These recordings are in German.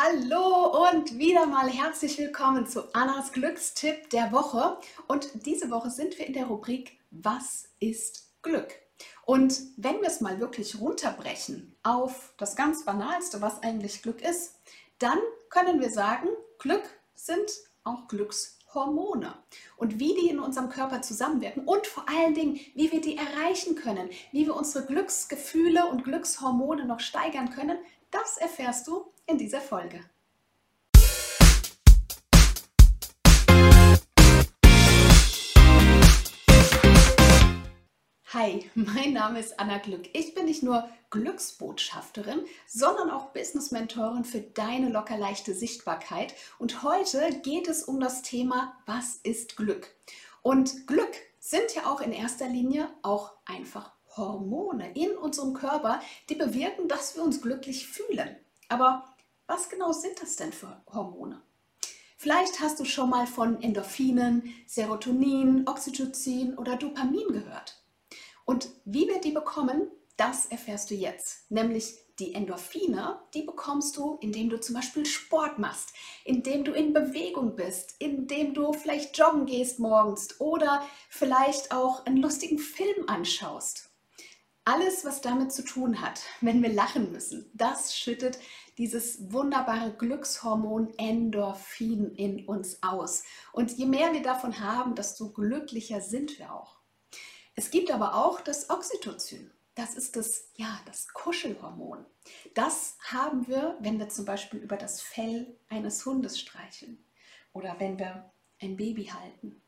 Hallo und wieder mal herzlich willkommen zu Annas Glückstipp der Woche. Und diese Woche sind wir in der Rubrik Was ist Glück? Und wenn wir es mal wirklich runterbrechen auf das ganz Banalste, was eigentlich Glück ist, dann können wir sagen, Glück sind auch Glückshormone. Und wie die in unserem Körper zusammenwirken und vor allen Dingen, wie wir die erreichen können, wie wir unsere Glücksgefühle und Glückshormone noch steigern können, das erfährst du in dieser Folge. Hi, mein Name ist Anna Glück. Ich bin nicht nur Glücksbotschafterin, sondern auch Business-Mentorin für deine locker leichte Sichtbarkeit. Und heute geht es um das Thema, was ist Glück? Und Glück sind ja auch in erster Linie auch einfach Hormone in unserem Körper, die bewirken, dass wir uns glücklich fühlen. Aber was genau sind das denn für Hormone? Vielleicht hast du schon mal von Endorphinen, Serotonin, Oxytocin oder Dopamin gehört. Und wie wir die bekommen, das erfährst du jetzt. Nämlich die Endorphine, die bekommst du, indem du zum Beispiel Sport machst, indem du in Bewegung bist, indem du vielleicht joggen gehst morgens oder vielleicht auch einen lustigen Film anschaust. Alles, was damit zu tun hat, wenn wir lachen müssen, das schüttet dieses wunderbare Glückshormon Endorphin in uns aus. Und je mehr wir davon haben, desto glücklicher sind wir auch. Es gibt aber auch das Oxytocin. Das ist das, ja, das Kuschelhormon. Das haben wir, wenn wir zum Beispiel über das Fell eines Hundes streicheln oder wenn wir ein Baby halten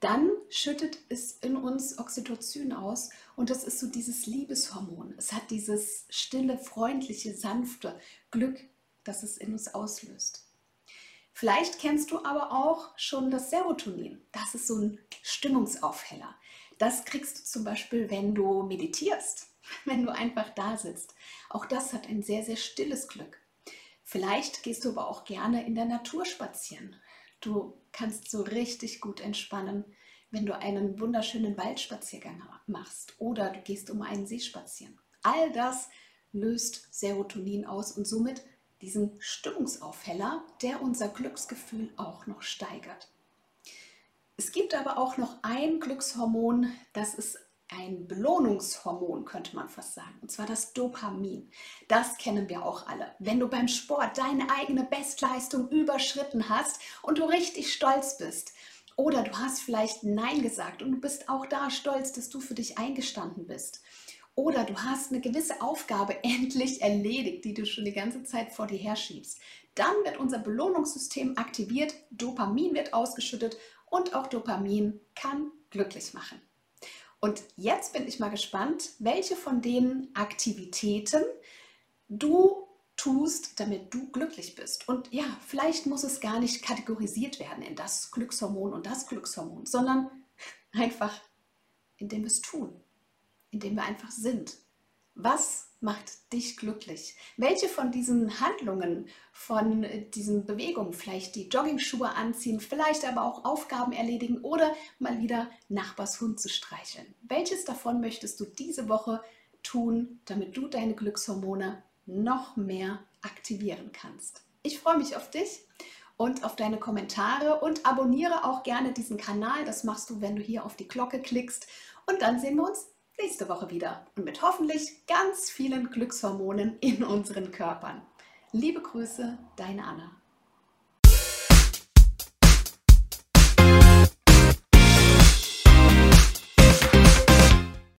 dann schüttet es in uns Oxytocin aus und das ist so dieses Liebeshormon. Es hat dieses stille, freundliche, sanfte Glück, das es in uns auslöst. Vielleicht kennst du aber auch schon das Serotonin. Das ist so ein Stimmungsaufheller. Das kriegst du zum Beispiel, wenn du meditierst, wenn du einfach da sitzt. Auch das hat ein sehr, sehr stilles Glück. Vielleicht gehst du aber auch gerne in der Natur spazieren. Du kannst so richtig gut entspannen, wenn du einen wunderschönen Waldspaziergang machst oder du gehst um einen See spazieren. All das löst Serotonin aus und somit diesen Stimmungsaufheller, der unser Glücksgefühl auch noch steigert. Es gibt aber auch noch ein Glückshormon, das ist ein Belohnungshormon, könnte man fast sagen, und zwar das Dopamin. Das kennen wir auch alle. Wenn du beim Sport deine eigene Bestleistung überschritten hast und du richtig stolz bist, oder du hast vielleicht Nein gesagt und du bist auch da stolz, dass du für dich eingestanden bist. Oder du hast eine gewisse Aufgabe endlich erledigt, die du schon die ganze Zeit vor dir herschiebst. Dann wird unser Belohnungssystem aktiviert, Dopamin wird ausgeschüttet und auch Dopamin kann glücklich machen. Und jetzt bin ich mal gespannt, welche von den Aktivitäten du tust, damit du glücklich bist. Und ja, vielleicht muss es gar nicht kategorisiert werden in das Glückshormon und das Glückshormon, sondern einfach, indem wir es tun, indem wir einfach sind. Was macht dich glücklich? Welche von diesen Handlungen, von diesen Bewegungen, vielleicht die Joggingschuhe anziehen, vielleicht aber auch Aufgaben erledigen oder mal wieder Nachbars Hund zu streicheln? Welches davon möchtest du diese Woche tun, damit du deine Glückshormone noch mehr aktivieren kannst? Ich freue mich auf dich und auf deine Kommentare und abonniere auch gerne diesen Kanal. Das machst du, wenn du hier auf die Glocke klickst. Und dann sehen wir uns nächste Woche wieder und mit hoffentlich ganz vielen Glückshormonen in unseren Körpern. Liebe Grüße, deine Anna.